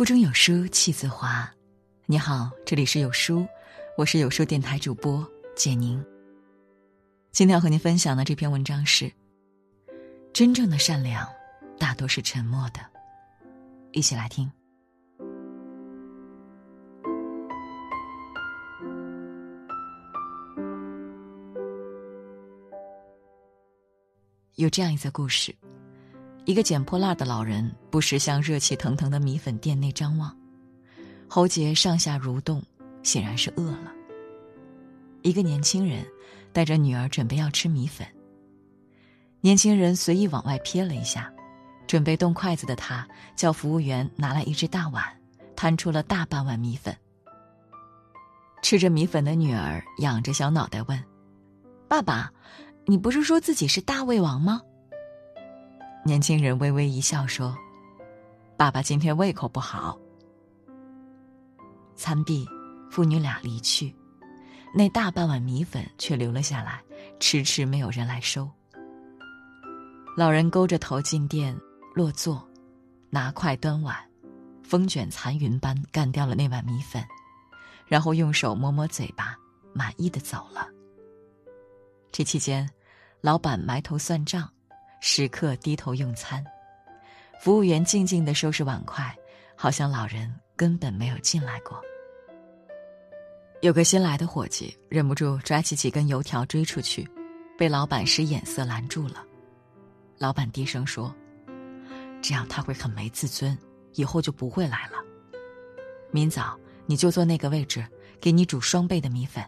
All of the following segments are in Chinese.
腹中有书气自华。你好，这里是有书，我是有书电台主播简宁。今天要和您分享的这篇文章是：真正的善良，大多是沉默的。一起来听。有这样一则故事。一个捡破烂的老人不时向热气腾腾的米粉店内张望，喉结上下蠕动，显然是饿了。一个年轻人带着女儿准备要吃米粉。年轻人随意往外瞥了一下，准备动筷子的他叫服务员拿来一只大碗，摊出了大半碗米粉。吃着米粉的女儿仰着小脑袋问：“爸爸，你不是说自己是大胃王吗？”年轻人微微一笑说：“爸爸今天胃口不好。”餐毕，父女俩离去，那大半碗米粉却留了下来，迟迟没有人来收。老人勾着头进店落座，拿筷端碗，风卷残云般干掉了那碗米粉，然后用手抹抹嘴巴，满意的走了。这期间，老板埋头算账。时刻低头用餐，服务员静静的收拾碗筷，好像老人根本没有进来过。有个新来的伙计忍不住抓起几根油条追出去，被老板使眼色拦住了。老板低声说：“这样他会很没自尊，以后就不会来了。明早你就坐那个位置，给你煮双倍的米粉。”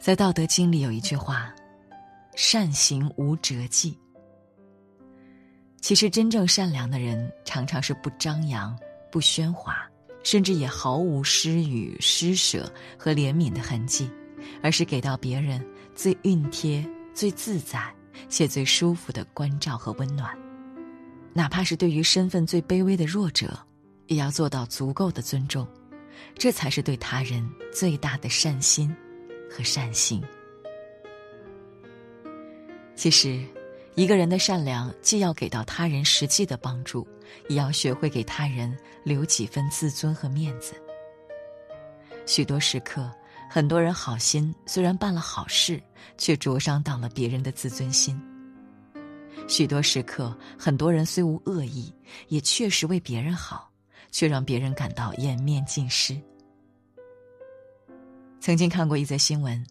在《道德经》里有一句话。善行无辙迹。其实，真正善良的人常常是不张扬、不喧哗，甚至也毫无施予、施舍和怜悯的痕迹，而是给到别人最熨贴、最自在且最舒服的关照和温暖。哪怕是对于身份最卑微的弱者，也要做到足够的尊重，这才是对他人最大的善心和善行。其实，一个人的善良既要给到他人实际的帮助，也要学会给他人留几分自尊和面子。许多时刻，很多人好心虽然办了好事，却灼伤到了别人的自尊心。许多时刻，很多人虽无恶意，也确实为别人好，却让别人感到颜面尽失。曾经看过一则新闻。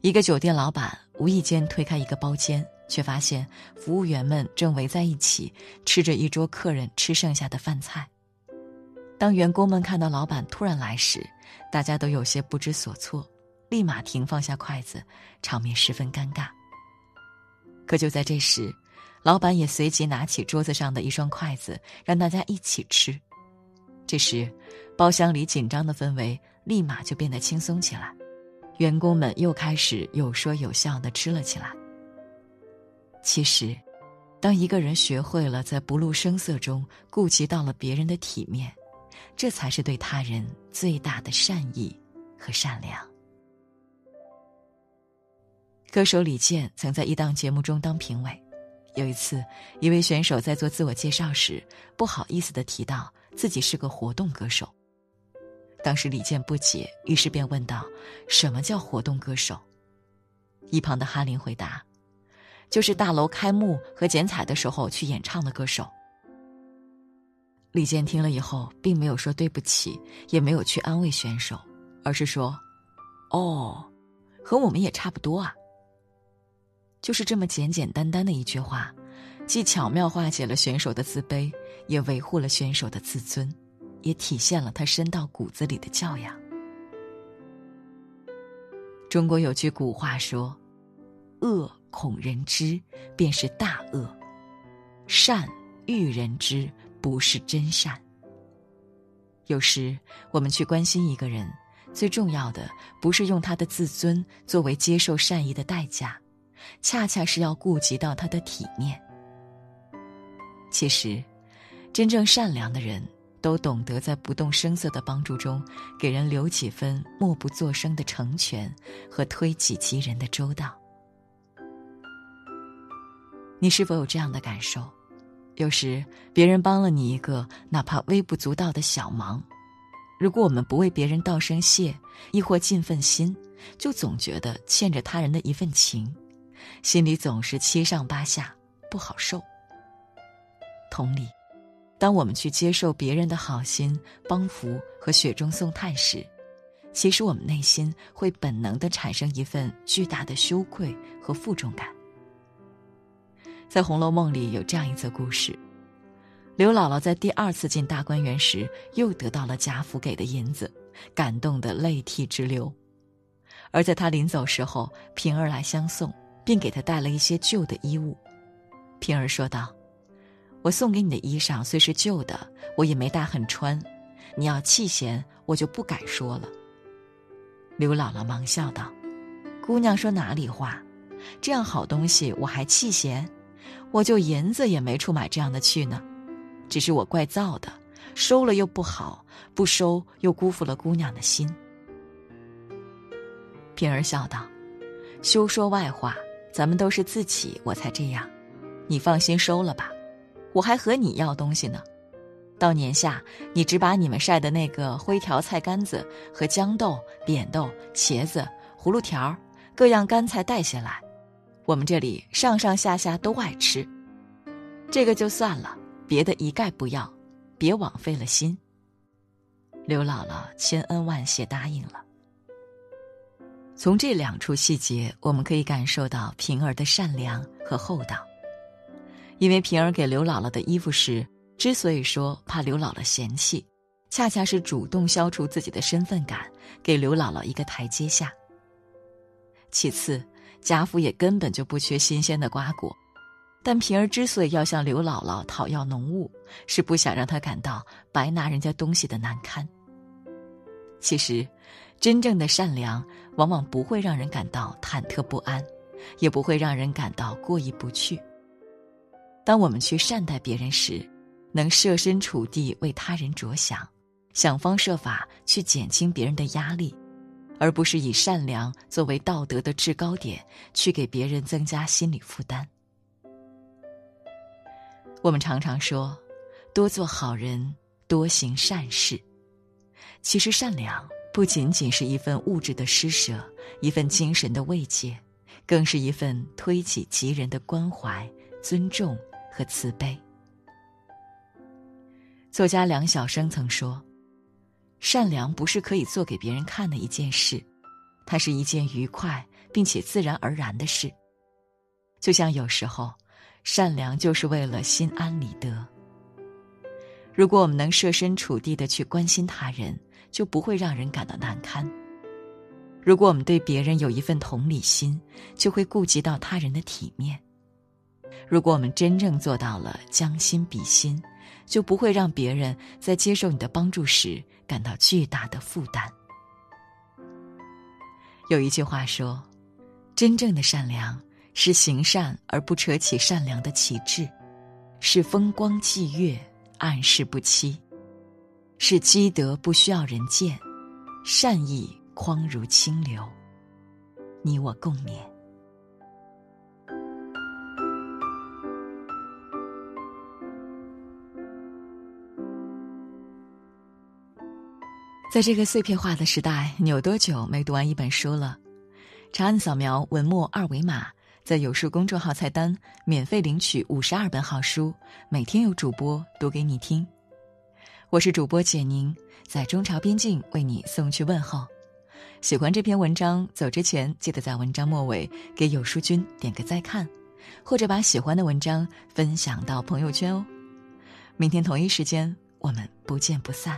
一个酒店老板无意间推开一个包间，却发现服务员们正围在一起吃着一桌客人吃剩下的饭菜。当员工们看到老板突然来时，大家都有些不知所措，立马停放下筷子，场面十分尴尬。可就在这时，老板也随即拿起桌子上的一双筷子，让大家一起吃。这时，包厢里紧张的氛围立马就变得轻松起来。员工们又开始有说有笑的吃了起来。其实，当一个人学会了在不露声色中顾及到了别人的体面，这才是对他人最大的善意和善良。歌手李健曾在一档节目中当评委，有一次，一位选手在做自我介绍时，不好意思的提到自己是个活动歌手。当时李健不解，于是便问道：“什么叫活动歌手？”一旁的哈林回答：“就是大楼开幕和剪彩的时候去演唱的歌手。”李健听了以后，并没有说对不起，也没有去安慰选手，而是说：“哦，和我们也差不多啊。”就是这么简简单单的一句话，既巧妙化解了选手的自卑，也维护了选手的自尊。也体现了他深到骨子里的教养。中国有句古话说：“恶恐人知，便是大恶；善欲人知，不是真善。”有时我们去关心一个人，最重要的不是用他的自尊作为接受善意的代价，恰恰是要顾及到他的体面。其实，真正善良的人。都懂得在不动声色的帮助中，给人留几分默不作声的成全和推己及人的周到。你是否有这样的感受？有时别人帮了你一个哪怕微不足道的小忙，如果我们不为别人道声谢，亦或尽份心，就总觉得欠着他人的一份情，心里总是七上八下，不好受。同理，当我们去接受别人的好心帮扶和雪中送炭时，其实我们内心会本能的产生一份巨大的羞愧和负重感。在《红楼梦》里有这样一则故事：刘姥姥在第二次进大观园时，又得到了贾府给的银子，感动得泪涕直流。而在她临走时候，平儿来相送，并给她带了一些旧的衣物。平儿说道：“我送给你的衣裳虽是旧的，我也没大很穿，你要弃嫌，我就不敢说了。”刘姥姥忙笑道：“姑娘说哪里话？这样好东西我还弃嫌？”我就银子也没处买这样的去呢，只是我怪造的，收了又不好，不收又辜负了姑娘的心。平儿笑道：“休说外话，咱们都是自己，我才这样。你放心收了吧，我还和你要东西呢。到年下，你只把你们晒的那个灰条菜干子和豇豆、扁豆、茄子、葫芦条各样干菜带下来。”我们这里上上下下都爱吃，这个就算了，别的一概不要，别枉费了心。刘姥姥千恩万谢答应了。从这两处细节，我们可以感受到平儿的善良和厚道。因为平儿给刘姥姥的衣服时，之所以说怕刘姥姥嫌弃，恰恰是主动消除自己的身份感，给刘姥姥一个台阶下。其次。贾府也根本就不缺新鲜的瓜果，但平儿之所以要向刘姥姥讨要浓物，是不想让她感到白拿人家东西的难堪。其实，真正的善良往往不会让人感到忐忑不安，也不会让人感到过意不去。当我们去善待别人时，能设身处地为他人着想，想方设法去减轻别人的压力。而不是以善良作为道德的制高点，去给别人增加心理负担。我们常常说，多做好人，多行善事。其实，善良不仅仅是一份物质的施舍，一份精神的慰藉，更是一份推己及人的关怀、尊重和慈悲。作家梁晓声曾说。善良不是可以做给别人看的一件事，它是一件愉快并且自然而然的事。就像有时候，善良就是为了心安理得。如果我们能设身处地的去关心他人，就不会让人感到难堪。如果我们对别人有一份同理心，就会顾及到他人的体面。如果我们真正做到了将心比心，就不会让别人在接受你的帮助时感到巨大的负担。有一句话说：“真正的善良是行善而不扯起善良的旗帜，是风光霁月，暗室不欺，是积德不需要人见，善意匡如清流。”你我共勉。在这个碎片化的时代，你有多久没读完一本书了？长按扫描文末二维码，在有书公众号菜单免费领取五十二本好书，每天有主播读给你听。我是主播简宁，在中朝边境为你送去问候。喜欢这篇文章，走之前记得在文章末尾给有书君点个再看，或者把喜欢的文章分享到朋友圈哦。明天同一时间，我们不见不散。